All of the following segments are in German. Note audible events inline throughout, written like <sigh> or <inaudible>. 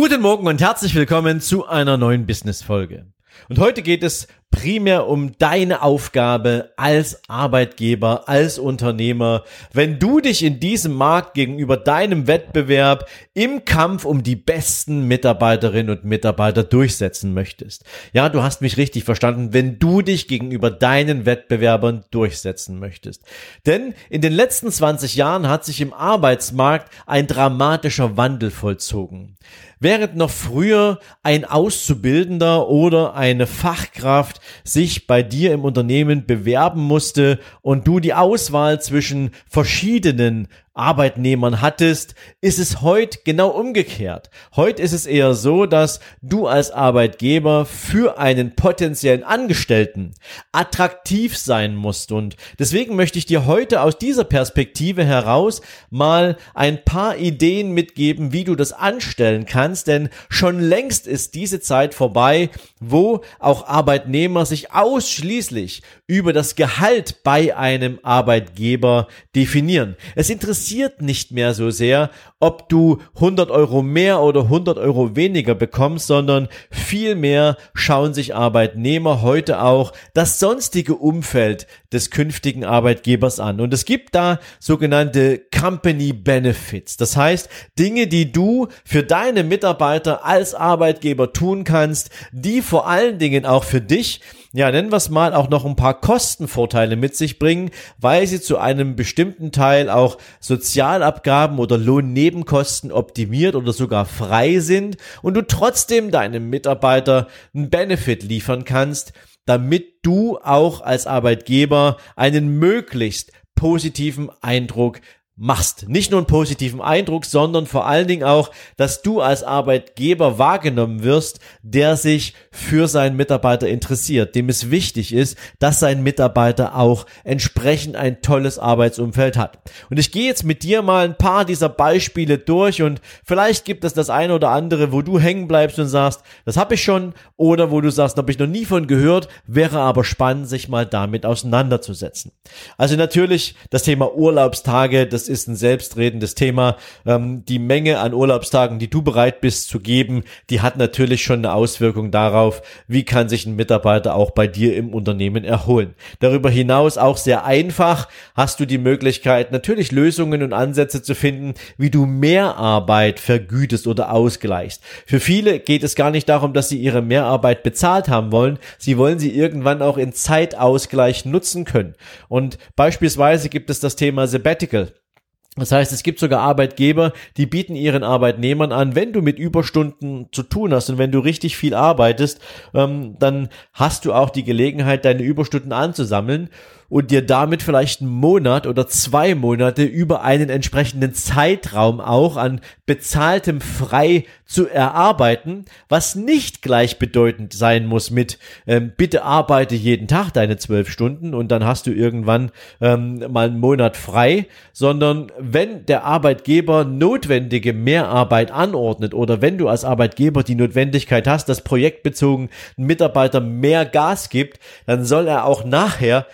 Guten Morgen und herzlich willkommen zu einer neuen Business-Folge. Und heute geht es primär um deine Aufgabe als Arbeitgeber, als Unternehmer, wenn du dich in diesem Markt gegenüber deinem Wettbewerb im Kampf um die besten Mitarbeiterinnen und Mitarbeiter durchsetzen möchtest. Ja, du hast mich richtig verstanden, wenn du dich gegenüber deinen Wettbewerbern durchsetzen möchtest. Denn in den letzten 20 Jahren hat sich im Arbeitsmarkt ein dramatischer Wandel vollzogen. Während noch früher ein Auszubildender oder eine Fachkraft sich bei dir im Unternehmen bewerben musste und du die Auswahl zwischen verschiedenen Arbeitnehmern hattest, ist es heute genau umgekehrt. Heute ist es eher so, dass du als Arbeitgeber für einen potenziellen Angestellten attraktiv sein musst. Und deswegen möchte ich dir heute aus dieser Perspektive heraus mal ein paar Ideen mitgeben, wie du das anstellen kannst. Denn schon längst ist diese Zeit vorbei, wo auch Arbeitnehmer sich ausschließlich über das Gehalt bei einem Arbeitgeber definieren. Es interessiert interessiert nicht mehr so sehr, ob du 100 Euro mehr oder 100 Euro weniger bekommst, sondern vielmehr schauen sich Arbeitnehmer heute auch das sonstige Umfeld des künftigen Arbeitgebers an. Und es gibt da sogenannte Company Benefits. Das heißt, Dinge, die du für deine Mitarbeiter als Arbeitgeber tun kannst, die vor allen Dingen auch für dich ja, nennen wir es mal, auch noch ein paar Kostenvorteile mit sich bringen, weil sie zu einem bestimmten Teil auch Sozialabgaben oder Lohnnebenkosten optimiert oder sogar frei sind und du trotzdem deinem Mitarbeiter einen Benefit liefern kannst, damit du auch als Arbeitgeber einen möglichst positiven Eindruck machst. Nicht nur einen positiven Eindruck, sondern vor allen Dingen auch, dass du als Arbeitgeber wahrgenommen wirst, der sich für seinen Mitarbeiter interessiert, dem es wichtig ist, dass sein Mitarbeiter auch entsprechend ein tolles Arbeitsumfeld hat. Und ich gehe jetzt mit dir mal ein paar dieser Beispiele durch und vielleicht gibt es das eine oder andere, wo du hängen bleibst und sagst, das habe ich schon oder wo du sagst, habe ich noch nie von gehört, wäre aber spannend, sich mal damit auseinanderzusetzen. Also natürlich das Thema Urlaubstage, das ist ein selbstredendes Thema. Ähm, die Menge an Urlaubstagen, die du bereit bist zu geben, die hat natürlich schon eine Auswirkung darauf, wie kann sich ein Mitarbeiter auch bei dir im Unternehmen erholen. Darüber hinaus auch sehr einfach hast du die Möglichkeit, natürlich Lösungen und Ansätze zu finden, wie du mehr Arbeit vergütest oder ausgleichst. Für viele geht es gar nicht darum, dass sie ihre Mehrarbeit bezahlt haben wollen. Sie wollen sie irgendwann auch in Zeitausgleich nutzen können. Und beispielsweise gibt es das Thema Sabbatical. Das heißt, es gibt sogar Arbeitgeber, die bieten ihren Arbeitnehmern an, wenn du mit Überstunden zu tun hast und wenn du richtig viel arbeitest, ähm, dann hast du auch die Gelegenheit, deine Überstunden anzusammeln und dir damit vielleicht einen Monat oder zwei Monate über einen entsprechenden Zeitraum auch an bezahltem Frei zu erarbeiten, was nicht gleichbedeutend sein muss mit ähm, bitte arbeite jeden Tag deine zwölf Stunden und dann hast du irgendwann ähm, mal einen Monat frei, sondern wenn der Arbeitgeber notwendige Mehrarbeit anordnet oder wenn du als Arbeitgeber die Notwendigkeit hast, dass projektbezogen ein Mitarbeiter mehr Gas gibt, dann soll er auch nachher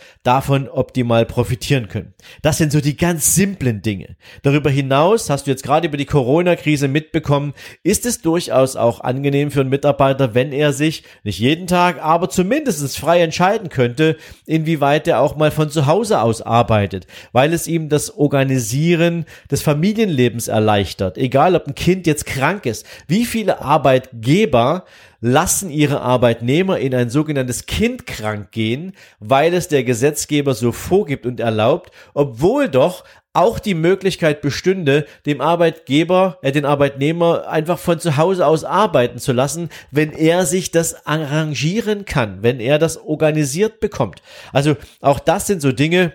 davon optimal profitieren können. Das sind so die ganz simplen Dinge. Darüber hinaus hast du jetzt gerade über die Corona-Krise mitbekommen, ist es durchaus auch angenehm für einen Mitarbeiter, wenn er sich nicht jeden Tag, aber zumindest frei entscheiden könnte, inwieweit er auch mal von zu Hause aus arbeitet, weil es ihm das Organisieren des Familienlebens erleichtert. Egal, ob ein Kind jetzt krank ist. Wie viele Arbeitgeber lassen ihre Arbeitnehmer in ein sogenanntes Kind krank gehen, weil es der Gesetzgeber so vorgibt und erlaubt, obwohl doch auch die Möglichkeit bestünde, dem Arbeitgeber, äh, den Arbeitnehmer einfach von zu Hause aus arbeiten zu lassen, wenn er sich das arrangieren kann, wenn er das organisiert bekommt. Also auch das sind so Dinge,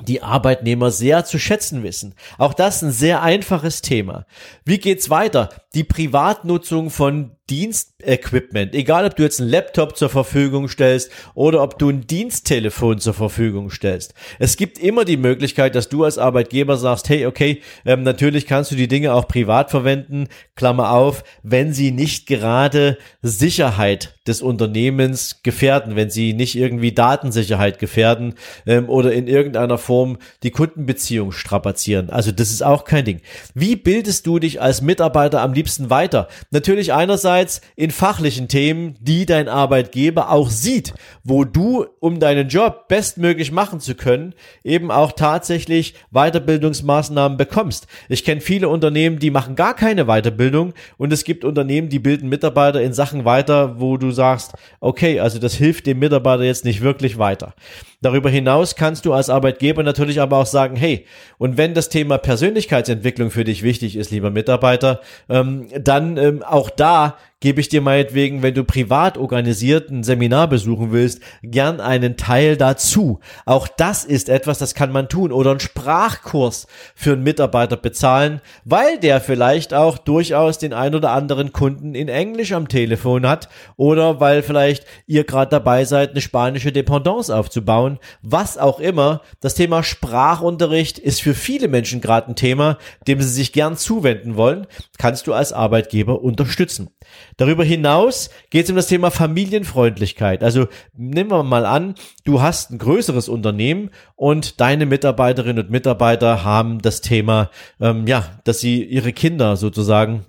die Arbeitnehmer sehr zu schätzen wissen. Auch das ein sehr einfaches Thema. Wie geht's weiter? Die Privatnutzung von Dienstequipment, egal ob du jetzt einen Laptop zur Verfügung stellst oder ob du ein Diensttelefon zur Verfügung stellst. Es gibt immer die Möglichkeit, dass du als Arbeitgeber sagst, hey, okay, ähm, natürlich kannst du die Dinge auch privat verwenden, Klammer auf, wenn sie nicht gerade Sicherheit des Unternehmens gefährden, wenn sie nicht irgendwie Datensicherheit gefährden ähm, oder in irgendeiner Form die Kundenbeziehung strapazieren. Also das ist auch kein Ding. Wie bildest du dich als Mitarbeiter am liebsten weiter? Natürlich einerseits in fachlichen Themen, die dein Arbeitgeber auch sieht, wo du, um deinen Job bestmöglich machen zu können, eben auch tatsächlich Weiterbildungsmaßnahmen bekommst. Ich kenne viele Unternehmen, die machen gar keine Weiterbildung und es gibt Unternehmen, die bilden Mitarbeiter in Sachen weiter, wo du sagst, okay, also das hilft dem Mitarbeiter jetzt nicht wirklich weiter. Darüber hinaus kannst du als Arbeitgeber natürlich aber auch sagen, hey, und wenn das Thema Persönlichkeitsentwicklung für dich wichtig ist, lieber Mitarbeiter, ähm, dann ähm, auch da gebe ich dir meinetwegen, wenn du privat organisiert ein Seminar besuchen willst, gern einen Teil dazu. Auch das ist etwas, das kann man tun. Oder einen Sprachkurs für einen Mitarbeiter bezahlen, weil der vielleicht auch durchaus den ein oder anderen Kunden in Englisch am Telefon hat oder weil vielleicht ihr gerade dabei seid, eine spanische Dependance aufzubauen. Was auch immer. Das Thema Sprachunterricht ist für viele Menschen gerade ein Thema, dem sie sich gern zuwenden wollen. Kannst du als Arbeitgeber unterstützen. Darüber hinaus geht es um das Thema Familienfreundlichkeit. Also nehmen wir mal an, du hast ein größeres Unternehmen und deine Mitarbeiterinnen und Mitarbeiter haben das Thema, ähm, ja, dass sie ihre Kinder sozusagen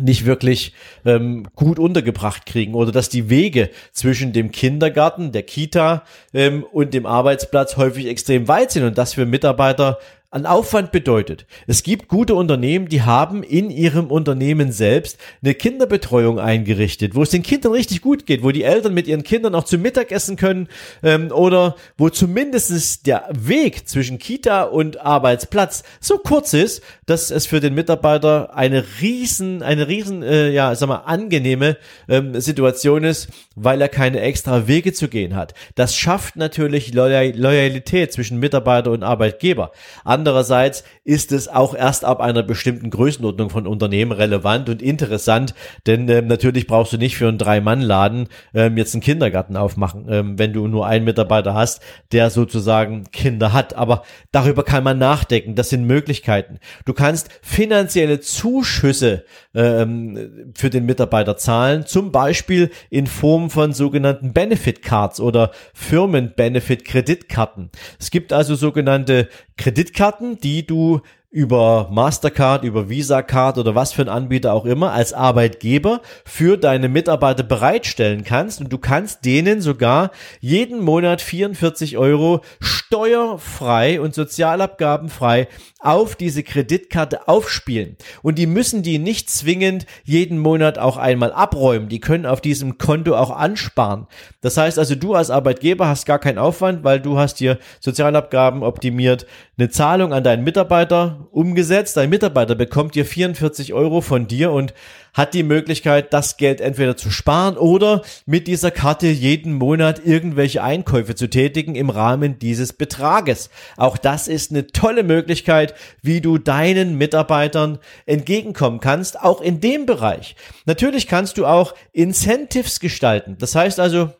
nicht wirklich ähm, gut untergebracht kriegen oder dass die Wege zwischen dem Kindergarten, der Kita ähm, und dem Arbeitsplatz häufig extrem weit sind und das für Mitarbeiter an Aufwand bedeutet. Es gibt gute Unternehmen, die haben in ihrem Unternehmen selbst eine Kinderbetreuung eingerichtet, wo es den Kindern richtig gut geht, wo die Eltern mit ihren Kindern auch zum Mittag essen können ähm, oder wo zumindest der Weg zwischen Kita und Arbeitsplatz so kurz ist, dass es für den Mitarbeiter eine riesen, eine riesen, äh, ja, sag mal, angenehme ähm, Situation ist, weil er keine extra Wege zu gehen hat. Das schafft natürlich Loyalität zwischen Mitarbeiter und Arbeitgeber. An Andererseits ist es auch erst ab einer bestimmten Größenordnung von Unternehmen relevant und interessant, denn ähm, natürlich brauchst du nicht für einen Drei-Mann-Laden ähm, jetzt einen Kindergarten aufmachen, ähm, wenn du nur einen Mitarbeiter hast, der sozusagen Kinder hat. Aber darüber kann man nachdenken. Das sind Möglichkeiten. Du kannst finanzielle Zuschüsse ähm, für den Mitarbeiter zahlen, zum Beispiel in Form von sogenannten Benefit Cards oder Firmen-Benefit-Kreditkarten. Es gibt also sogenannte Kreditkarten, die du über Mastercard, über Visa Card oder was für ein Anbieter auch immer als Arbeitgeber für deine Mitarbeiter bereitstellen kannst und du kannst denen sogar jeden Monat 44 Euro steuerfrei und sozialabgabenfrei auf diese Kreditkarte aufspielen. Und die müssen die nicht zwingend jeden Monat auch einmal abräumen. Die können auf diesem Konto auch ansparen. Das heißt also, du als Arbeitgeber hast gar keinen Aufwand, weil du hast dir Sozialabgaben optimiert, eine Zahlung an deinen Mitarbeiter umgesetzt. Dein Mitarbeiter bekommt dir 44 Euro von dir und hat die Möglichkeit, das Geld entweder zu sparen oder mit dieser Karte jeden Monat irgendwelche Einkäufe zu tätigen im Rahmen dieses Betrages. Auch das ist eine tolle Möglichkeit, wie du deinen Mitarbeitern entgegenkommen kannst, auch in dem Bereich. Natürlich kannst du auch Incentives gestalten. Das heißt also,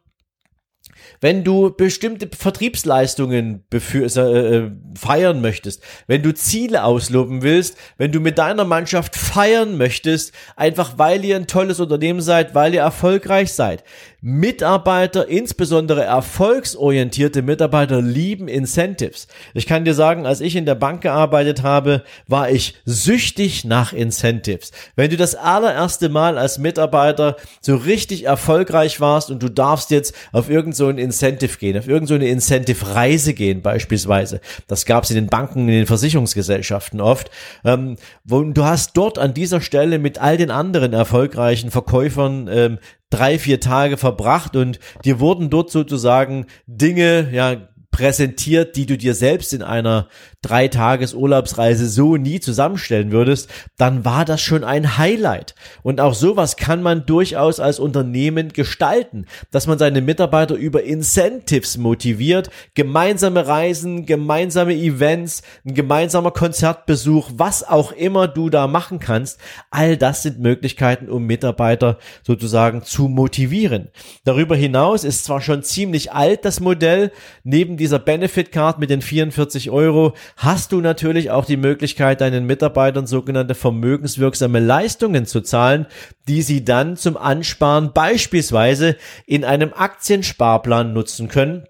wenn du bestimmte Vertriebsleistungen äh, äh, feiern möchtest, wenn du Ziele ausloben willst, wenn du mit deiner Mannschaft feiern möchtest, einfach weil ihr ein tolles Unternehmen seid, weil ihr erfolgreich seid, Mitarbeiter, insbesondere erfolgsorientierte Mitarbeiter, lieben Incentives. Ich kann dir sagen, als ich in der Bank gearbeitet habe, war ich süchtig nach Incentives. Wenn du das allererste Mal als Mitarbeiter so richtig erfolgreich warst und du darfst jetzt auf irgendein so Incentive gehen, auf irgendeine so Incentive-Reise gehen beispielsweise, das gab es in den Banken, in den Versicherungsgesellschaften oft, ähm, wo du hast dort an dieser Stelle mit all den anderen erfolgreichen Verkäufern ähm, drei, vier Tage verbracht und dir wurden dort sozusagen Dinge, ja, präsentiert, die du dir selbst in einer drei Tages Urlaubsreise so nie zusammenstellen würdest, dann war das schon ein Highlight. Und auch sowas kann man durchaus als Unternehmen gestalten, dass man seine Mitarbeiter über Incentives motiviert, gemeinsame Reisen, gemeinsame Events, ein gemeinsamer Konzertbesuch, was auch immer du da machen kannst. All das sind Möglichkeiten, um Mitarbeiter sozusagen zu motivieren. Darüber hinaus ist zwar schon ziemlich alt das Modell, neben dieser Benefit Card mit den 44 Euro hast du natürlich auch die Möglichkeit, deinen Mitarbeitern sogenannte vermögenswirksame Leistungen zu zahlen, die sie dann zum Ansparen beispielsweise in einem Aktiensparplan nutzen können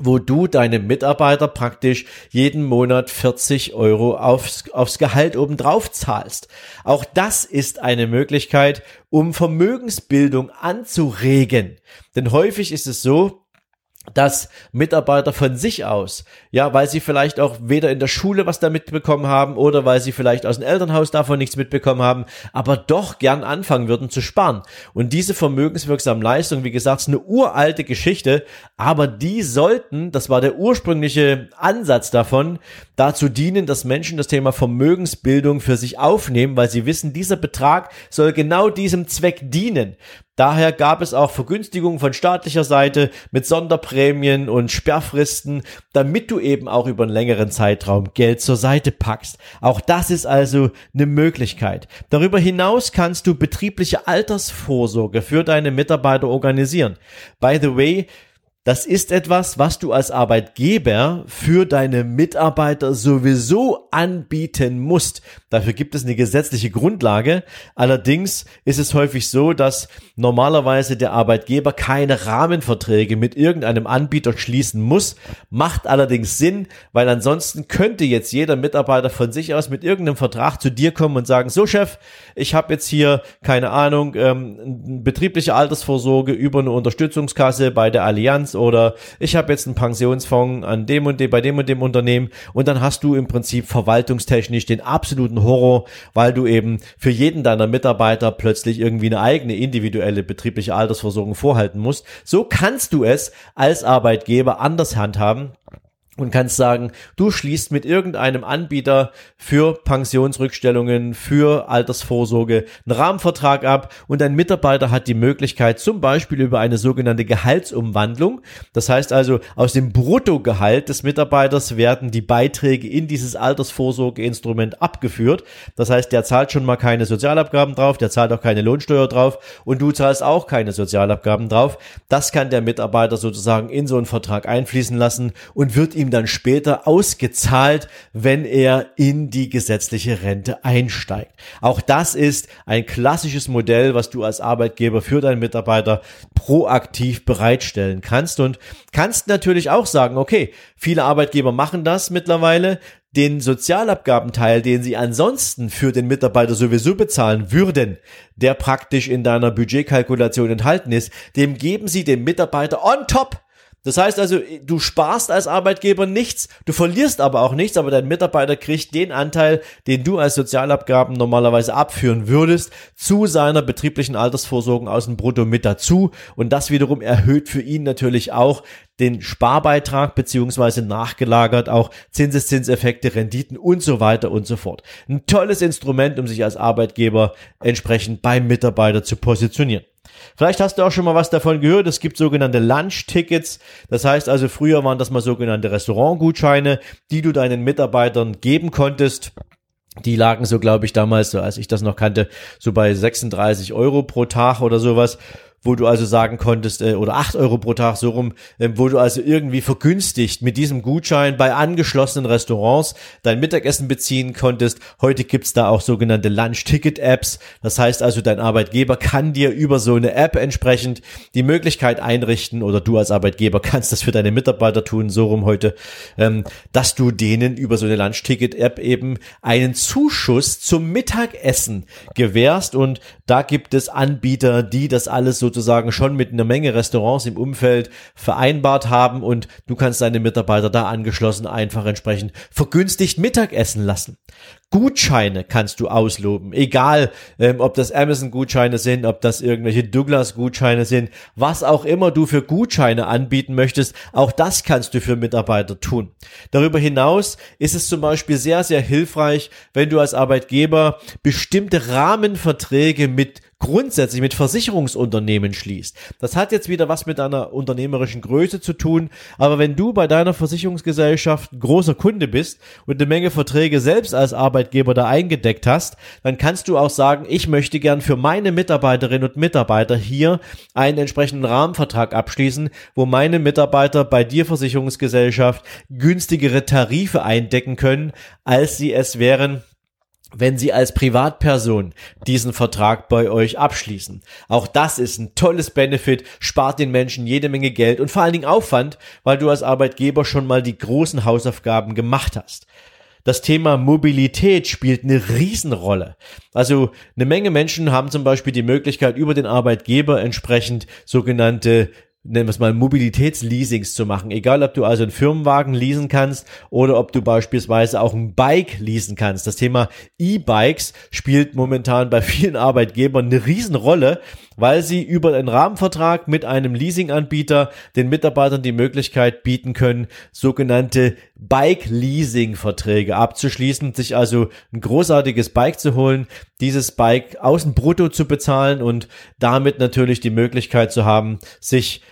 wo du deinem Mitarbeiter praktisch jeden Monat 40 Euro aufs, aufs Gehalt obendrauf zahlst. Auch das ist eine Möglichkeit, um Vermögensbildung anzuregen. Denn häufig ist es so, dass Mitarbeiter von sich aus, ja, weil sie vielleicht auch weder in der Schule was da mitbekommen haben oder weil sie vielleicht aus dem Elternhaus davon nichts mitbekommen haben, aber doch gern anfangen würden zu sparen. Und diese vermögenswirksamen Leistungen, wie gesagt, ist eine uralte Geschichte, aber die sollten, das war der ursprüngliche Ansatz davon, dazu dienen, dass Menschen das Thema Vermögensbildung für sich aufnehmen, weil sie wissen, dieser Betrag soll genau diesem Zweck dienen. Daher gab es auch Vergünstigungen von staatlicher Seite mit Sonderprämien und Sperrfristen, damit du eben auch über einen längeren Zeitraum Geld zur Seite packst. Auch das ist also eine Möglichkeit. Darüber hinaus kannst du betriebliche Altersvorsorge für deine Mitarbeiter organisieren. By the way, das ist etwas, was du als Arbeitgeber für deine Mitarbeiter sowieso anbieten musst. Dafür gibt es eine gesetzliche Grundlage. Allerdings ist es häufig so, dass normalerweise der Arbeitgeber keine Rahmenverträge mit irgendeinem Anbieter schließen muss. Macht allerdings Sinn, weil ansonsten könnte jetzt jeder Mitarbeiter von sich aus mit irgendeinem Vertrag zu dir kommen und sagen, so Chef, ich habe jetzt hier, keine Ahnung, ähm, betriebliche Altersvorsorge über eine Unterstützungskasse bei der Allianz oder ich habe jetzt einen Pensionsfonds an dem und dem, bei dem und dem Unternehmen und dann hast du im Prinzip verwaltungstechnisch den absoluten Horror, weil du eben für jeden deiner Mitarbeiter plötzlich irgendwie eine eigene individuelle betriebliche Altersversorgung vorhalten musst. So kannst du es als Arbeitgeber anders handhaben und kannst sagen, du schließt mit irgendeinem Anbieter für Pensionsrückstellungen, für Altersvorsorge einen Rahmenvertrag ab und dein Mitarbeiter hat die Möglichkeit, zum Beispiel über eine sogenannte Gehaltsumwandlung, das heißt also aus dem Bruttogehalt des Mitarbeiters werden die Beiträge in dieses Altersvorsorgeinstrument abgeführt. Das heißt, der zahlt schon mal keine Sozialabgaben drauf, der zahlt auch keine Lohnsteuer drauf und du zahlst auch keine Sozialabgaben drauf. Das kann der Mitarbeiter sozusagen in so einen Vertrag einfließen lassen und wird ihm ihm dann später ausgezahlt, wenn er in die gesetzliche Rente einsteigt. Auch das ist ein klassisches Modell, was du als Arbeitgeber für deinen Mitarbeiter proaktiv bereitstellen kannst und kannst natürlich auch sagen, okay, viele Arbeitgeber machen das mittlerweile, den Sozialabgabenteil, den sie ansonsten für den Mitarbeiter sowieso bezahlen würden, der praktisch in deiner Budgetkalkulation enthalten ist, dem geben sie dem Mitarbeiter on top das heißt also, du sparst als Arbeitgeber nichts, du verlierst aber auch nichts, aber dein Mitarbeiter kriegt den Anteil, den du als Sozialabgaben normalerweise abführen würdest, zu seiner betrieblichen Altersvorsorge aus dem Brutto mit dazu. Und das wiederum erhöht für ihn natürlich auch den Sparbeitrag beziehungsweise nachgelagert auch Zinseszinseffekte, Renditen und so weiter und so fort. Ein tolles Instrument, um sich als Arbeitgeber entsprechend beim Mitarbeiter zu positionieren. Vielleicht hast du auch schon mal was davon gehört. Es gibt sogenannte Lunch-Tickets. Das heißt also, früher waren das mal sogenannte Restaurantgutscheine, die du deinen Mitarbeitern geben konntest. Die lagen so, glaube ich, damals, so als ich das noch kannte, so bei 36 Euro pro Tag oder sowas wo du also sagen konntest, äh, oder acht Euro pro Tag so rum, äh, wo du also irgendwie vergünstigt mit diesem Gutschein bei angeschlossenen Restaurants dein Mittagessen beziehen konntest. Heute gibt's da auch sogenannte Lunch-Ticket-Apps. Das heißt also, dein Arbeitgeber kann dir über so eine App entsprechend die Möglichkeit einrichten, oder du als Arbeitgeber <laughs> kannst das für deine Mitarbeiter tun, so rum heute, ähm, dass du denen über so eine Lunch-Ticket-App eben einen Zuschuss zum Mittagessen gewährst. Und da gibt es Anbieter, die das alles so sozusagen schon mit einer Menge Restaurants im Umfeld vereinbart haben und du kannst deine Mitarbeiter da angeschlossen einfach entsprechend vergünstigt Mittagessen lassen. Gutscheine kannst du ausloben, egal ähm, ob das Amazon-Gutscheine sind, ob das irgendwelche Douglas-Gutscheine sind, was auch immer du für Gutscheine anbieten möchtest, auch das kannst du für Mitarbeiter tun. Darüber hinaus ist es zum Beispiel sehr, sehr hilfreich, wenn du als Arbeitgeber bestimmte Rahmenverträge mit grundsätzlich mit Versicherungsunternehmen schließt. Das hat jetzt wieder was mit deiner unternehmerischen Größe zu tun, aber wenn du bei deiner Versicherungsgesellschaft großer Kunde bist und eine Menge Verträge selbst als Arbeitgeber da eingedeckt hast, dann kannst du auch sagen, ich möchte gern für meine Mitarbeiterinnen und Mitarbeiter hier einen entsprechenden Rahmenvertrag abschließen, wo meine Mitarbeiter bei dir Versicherungsgesellschaft günstigere Tarife eindecken können, als sie es wären, wenn Sie als Privatperson diesen Vertrag bei euch abschließen. Auch das ist ein tolles Benefit, spart den Menschen jede Menge Geld und vor allen Dingen Aufwand, weil du als Arbeitgeber schon mal die großen Hausaufgaben gemacht hast. Das Thema Mobilität spielt eine Riesenrolle. Also eine Menge Menschen haben zum Beispiel die Möglichkeit, über den Arbeitgeber entsprechend sogenannte nennen wir es mal, Mobilitätsleasings zu machen. Egal, ob du also einen Firmenwagen leasen kannst oder ob du beispielsweise auch ein Bike leasen kannst. Das Thema E-Bikes spielt momentan bei vielen Arbeitgebern eine Riesenrolle, weil sie über einen Rahmenvertrag mit einem Leasinganbieter den Mitarbeitern die Möglichkeit bieten können, sogenannte Bike-Leasing-Verträge abzuschließen, sich also ein großartiges Bike zu holen, dieses Bike außen brutto zu bezahlen und damit natürlich die Möglichkeit zu haben, sich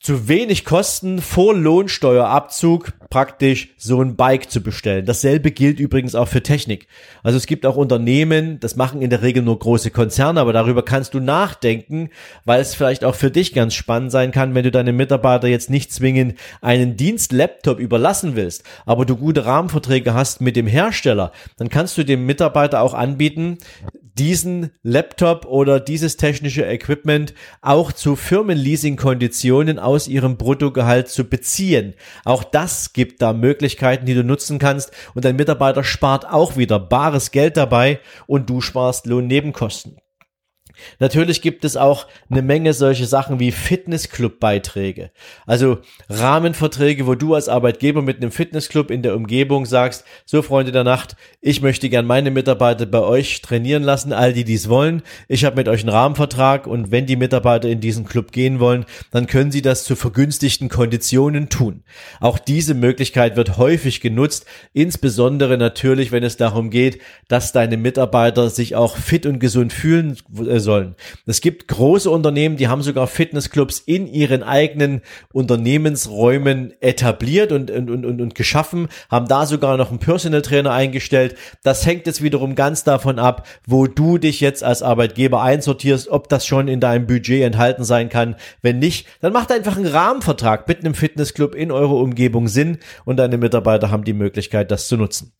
zu wenig Kosten vor Lohnsteuerabzug praktisch so ein Bike zu bestellen. Dasselbe gilt übrigens auch für Technik. Also es gibt auch Unternehmen, das machen in der Regel nur große Konzerne, aber darüber kannst du nachdenken, weil es vielleicht auch für dich ganz spannend sein kann, wenn du deine Mitarbeiter jetzt nicht zwingend einen Dienstlaptop überlassen willst, aber du gute Rahmenverträge hast mit dem Hersteller, dann kannst du dem Mitarbeiter auch anbieten, diesen Laptop oder dieses technische Equipment auch zu Firmenleasing-Konditionen aus ihrem Bruttogehalt zu beziehen. Auch das gibt da Möglichkeiten, die du nutzen kannst und dein Mitarbeiter spart auch wieder bares Geld dabei und du sparst Lohnnebenkosten. Natürlich gibt es auch eine Menge solche Sachen wie Fitnessclub-Beiträge. Also Rahmenverträge, wo du als Arbeitgeber mit einem Fitnessclub in der Umgebung sagst, so Freunde der Nacht, ich möchte gern meine Mitarbeiter bei euch trainieren lassen, all die dies wollen. Ich habe mit euch einen Rahmenvertrag und wenn die Mitarbeiter in diesen Club gehen wollen, dann können sie das zu vergünstigten Konditionen tun. Auch diese Möglichkeit wird häufig genutzt, insbesondere natürlich, wenn es darum geht, dass deine Mitarbeiter sich auch fit und gesund fühlen äh, sollen. Es gibt große Unternehmen, die haben sogar Fitnessclubs in ihren eigenen Unternehmensräumen etabliert und, und, und, und geschaffen, haben da sogar noch einen Personal Trainer eingestellt. Das hängt jetzt wiederum ganz davon ab, wo du dich jetzt als Arbeitgeber einsortierst, ob das schon in deinem Budget enthalten sein kann. Wenn nicht, dann macht einfach einen Rahmenvertrag mit einem Fitnessclub in eurer Umgebung Sinn und deine Mitarbeiter haben die Möglichkeit, das zu nutzen.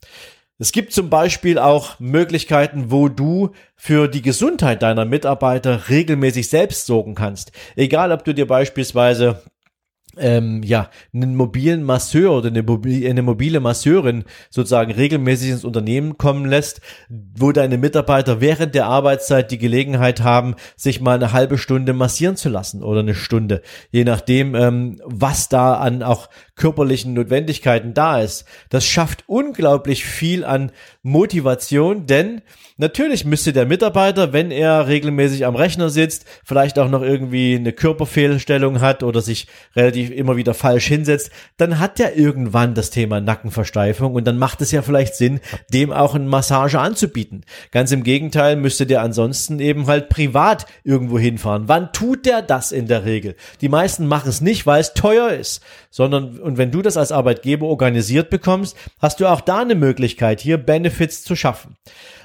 Es gibt zum Beispiel auch Möglichkeiten, wo du für die Gesundheit deiner Mitarbeiter regelmäßig selbst sorgen kannst. Egal, ob du dir beispielsweise ähm, ja, einen mobilen Masseur oder eine, mobile, eine mobile Masseurin sozusagen regelmäßig ins Unternehmen kommen lässt, wo deine Mitarbeiter während der Arbeitszeit die Gelegenheit haben, sich mal eine halbe Stunde massieren zu lassen oder eine Stunde, je nachdem, ähm, was da an auch körperlichen Notwendigkeiten da ist. Das schafft unglaublich viel an Motivation, denn natürlich müsste der Mitarbeiter, wenn er regelmäßig am Rechner sitzt, vielleicht auch noch irgendwie eine Körperfehlstellung hat oder sich relativ immer wieder falsch hinsetzt, dann hat er irgendwann das Thema Nackenversteifung und dann macht es ja vielleicht Sinn, dem auch eine Massage anzubieten. Ganz im Gegenteil müsste der ansonsten eben halt privat irgendwo hinfahren. Wann tut der das in der Regel? Die meisten machen es nicht, weil es teuer ist, sondern und wenn du das als Arbeitgeber organisiert bekommst, hast du auch da eine Möglichkeit, hier Benefits zu schaffen.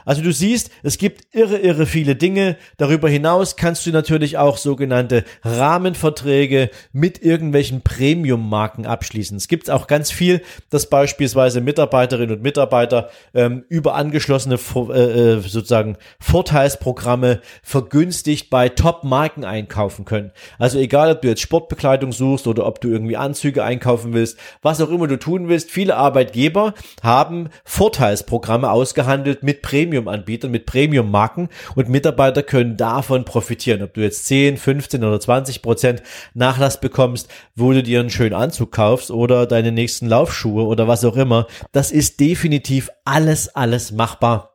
Also du siehst, es gibt irre, irre viele Dinge. Darüber hinaus kannst du natürlich auch sogenannte Rahmenverträge mit irgendwelchen Premium-Marken abschließen. Es gibt auch ganz viel, dass beispielsweise Mitarbeiterinnen und Mitarbeiter ähm, über angeschlossene äh, äh, sozusagen Vorteilsprogramme vergünstigt bei Top-Marken einkaufen können. Also egal, ob du jetzt Sportbekleidung suchst oder ob du irgendwie Anzüge einkaufen willst, was auch immer du tun willst, viele Arbeitgeber haben Vorteilsprogramme ausgehandelt mit Premium Premium-Anbietern mit Premium-Marken und Mitarbeiter können davon profitieren. Ob du jetzt 10, 15 oder 20 Prozent Nachlass bekommst, wo du dir einen schönen Anzug kaufst oder deine nächsten Laufschuhe oder was auch immer, das ist definitiv alles, alles machbar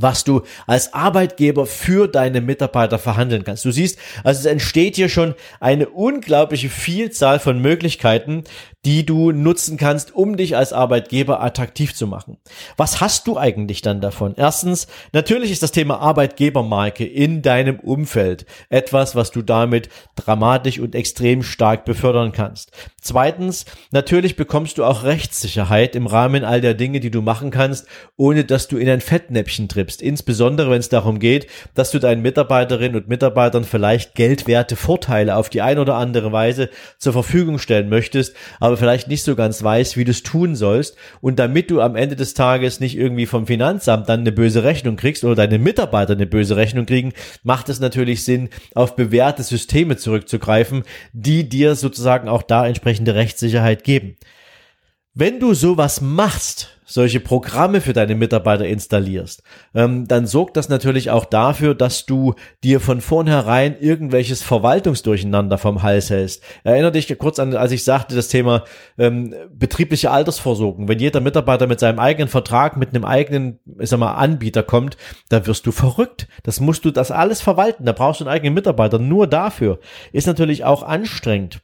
was du als Arbeitgeber für deine Mitarbeiter verhandeln kannst. Du siehst, also es entsteht hier schon eine unglaubliche Vielzahl von Möglichkeiten, die du nutzen kannst, um dich als Arbeitgeber attraktiv zu machen. Was hast du eigentlich dann davon? Erstens, natürlich ist das Thema Arbeitgebermarke in deinem Umfeld etwas, was du damit dramatisch und extrem stark befördern kannst. Zweitens, natürlich bekommst du auch Rechtssicherheit im Rahmen all der Dinge, die du machen kannst, ohne dass du in ein Fettnäpfchen trippst. Insbesondere, wenn es darum geht, dass du deinen Mitarbeiterinnen und Mitarbeitern vielleicht geldwerte Vorteile auf die eine oder andere Weise zur Verfügung stellen möchtest, aber vielleicht nicht so ganz weißt, wie du es tun sollst. Und damit du am Ende des Tages nicht irgendwie vom Finanzamt dann eine böse Rechnung kriegst oder deine Mitarbeiter eine böse Rechnung kriegen, macht es natürlich Sinn, auf bewährte Systeme zurückzugreifen, die dir sozusagen auch da entsprechende Rechtssicherheit geben. Wenn du sowas machst, solche Programme für deine Mitarbeiter installierst, ähm, dann sorgt das natürlich auch dafür, dass du dir von vornherein irgendwelches Verwaltungsdurcheinander vom Hals hältst. Erinner dich kurz an, als ich sagte, das Thema ähm, betriebliche Altersvorsorgung. Wenn jeder Mitarbeiter mit seinem eigenen Vertrag, mit einem eigenen, ich sag mal, Anbieter kommt, dann wirst du verrückt. Das musst du das alles verwalten. Da brauchst du einen eigenen Mitarbeiter nur dafür. Ist natürlich auch anstrengend.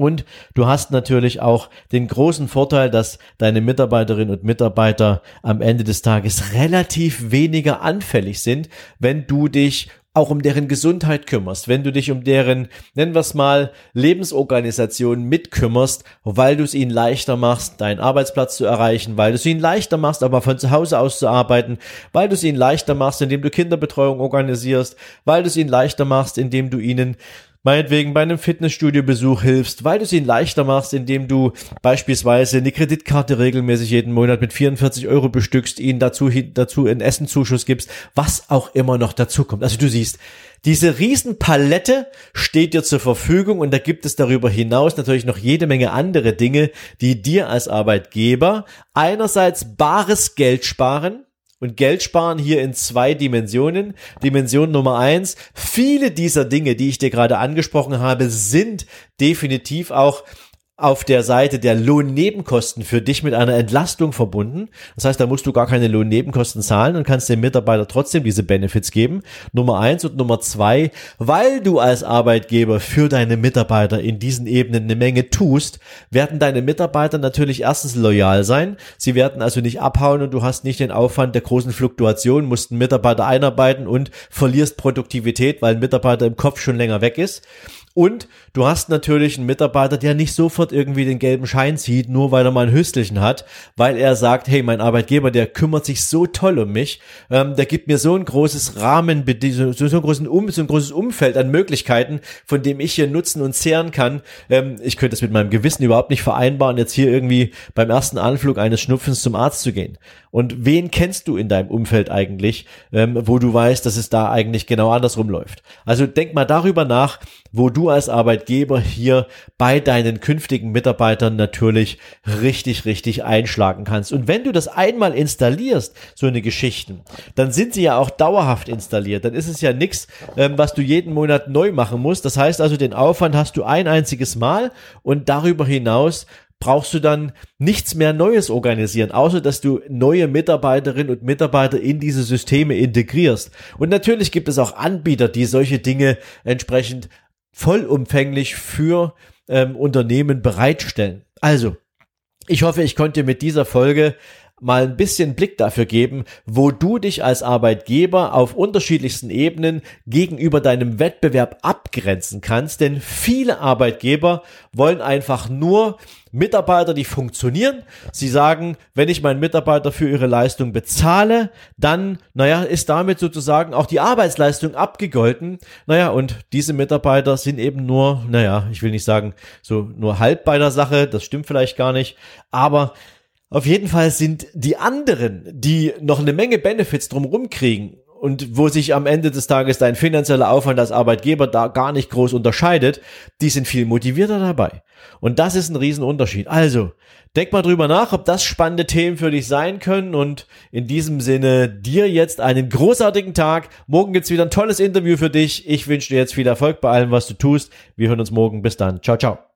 Und du hast natürlich auch den großen Vorteil, dass deine Mitarbeiterinnen und Mitarbeiter am Ende des Tages relativ weniger anfällig sind, wenn du dich auch um deren Gesundheit kümmerst, wenn du dich um deren, nennen wir es mal, Lebensorganisation mitkümmerst, weil du es ihnen leichter machst, deinen Arbeitsplatz zu erreichen, weil du es ihnen leichter machst, aber von zu Hause aus zu arbeiten, weil du es ihnen leichter machst, indem du Kinderbetreuung organisierst, weil du es ihnen leichter machst, indem du ihnen meinetwegen bei einem Fitnessstudio-Besuch hilfst, weil du es ihnen leichter machst, indem du beispielsweise eine Kreditkarte regelmäßig jeden Monat mit 44 Euro bestückst, ihnen dazu, dazu einen Essenzuschuss gibst, was auch immer noch dazu kommt. Also du siehst, diese Riesenpalette steht dir zur Verfügung und da gibt es darüber hinaus natürlich noch jede Menge andere Dinge, die dir als Arbeitgeber einerseits bares Geld sparen, und Geld sparen hier in zwei Dimensionen. Dimension Nummer eins, viele dieser Dinge, die ich dir gerade angesprochen habe, sind definitiv auch auf der Seite der Lohnnebenkosten für dich mit einer Entlastung verbunden. Das heißt, da musst du gar keine Lohnnebenkosten zahlen und kannst dem Mitarbeiter trotzdem diese Benefits geben. Nummer eins und Nummer zwei, weil du als Arbeitgeber für deine Mitarbeiter in diesen Ebenen eine Menge tust, werden deine Mitarbeiter natürlich erstens loyal sein. Sie werden also nicht abhauen und du hast nicht den Aufwand der großen Fluktuation, musst einen Mitarbeiter einarbeiten und verlierst Produktivität, weil ein Mitarbeiter im Kopf schon länger weg ist. Und du hast natürlich einen Mitarbeiter, der nicht sofort irgendwie den gelben Schein zieht, nur weil er mal ein Höstelchen hat, weil er sagt, hey, mein Arbeitgeber, der kümmert sich so toll um mich, ähm, der gibt mir so ein großes Rahmen, so, so, ein großen um, so ein großes Umfeld an Möglichkeiten, von dem ich hier nutzen und zehren kann. Ähm, ich könnte das mit meinem Gewissen überhaupt nicht vereinbaren, jetzt hier irgendwie beim ersten Anflug eines Schnupfens zum Arzt zu gehen. Und wen kennst du in deinem Umfeld eigentlich, ähm, wo du weißt, dass es da eigentlich genau andersrum läuft? Also denk mal darüber nach, wo du als Arbeitgeber hier bei deinen künftigen Mitarbeitern natürlich richtig, richtig einschlagen kannst. Und wenn du das einmal installierst, so eine Geschichten, dann sind sie ja auch dauerhaft installiert. Dann ist es ja nichts, ähm, was du jeden Monat neu machen musst. Das heißt also, den Aufwand hast du ein einziges Mal und darüber hinaus brauchst du dann nichts mehr Neues organisieren, außer dass du neue Mitarbeiterinnen und Mitarbeiter in diese Systeme integrierst. Und natürlich gibt es auch Anbieter, die solche Dinge entsprechend vollumfänglich für ähm, Unternehmen bereitstellen. Also, ich hoffe, ich konnte mit dieser Folge mal ein bisschen Blick dafür geben, wo du dich als Arbeitgeber auf unterschiedlichsten Ebenen gegenüber deinem Wettbewerb abgrenzen kannst. Denn viele Arbeitgeber wollen einfach nur Mitarbeiter, die funktionieren. Sie sagen, wenn ich meinen Mitarbeiter für ihre Leistung bezahle, dann, naja, ist damit sozusagen auch die Arbeitsleistung abgegolten. Naja, und diese Mitarbeiter sind eben nur, naja, ich will nicht sagen, so nur halb bei der Sache, das stimmt vielleicht gar nicht, aber auf jeden Fall sind die anderen, die noch eine Menge Benefits drumherum kriegen und wo sich am Ende des Tages dein finanzieller Aufwand als Arbeitgeber da gar nicht groß unterscheidet, die sind viel motivierter dabei. Und das ist ein Riesenunterschied. Also, denk mal drüber nach, ob das spannende Themen für dich sein können und in diesem Sinne dir jetzt einen großartigen Tag. Morgen gibt's wieder ein tolles Interview für dich. Ich wünsche dir jetzt viel Erfolg bei allem, was du tust. Wir hören uns morgen. Bis dann. Ciao, ciao.